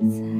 inside.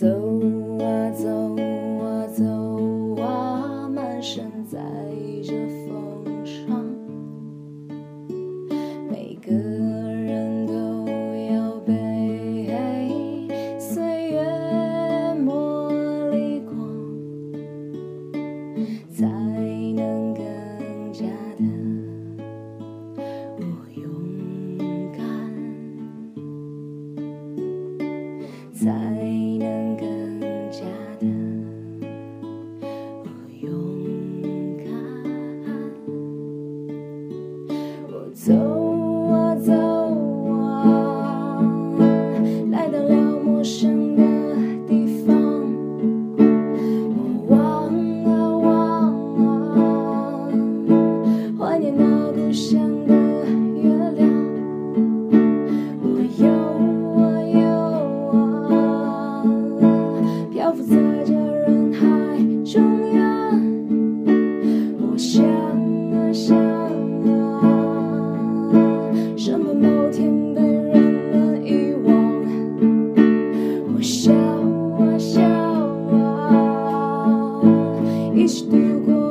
走啊，走啊，走啊，满身载着风霜。每个人都要被岁月磨砺过，才能更加的。我勇敢。在。So estou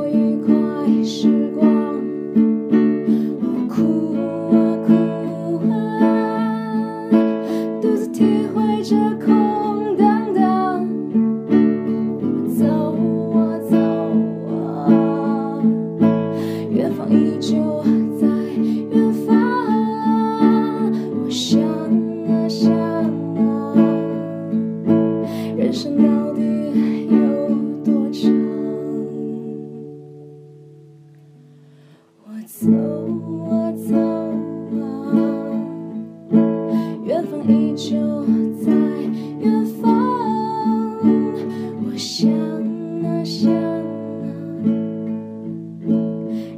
走啊走啊远方依旧在远方我想啊想啊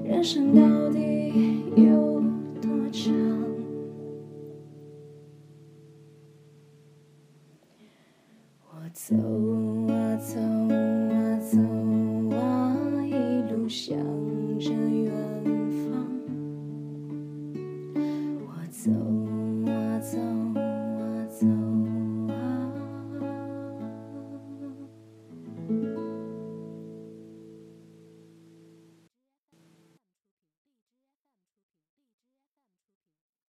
人生到底有多长我走啊走啊走啊一路想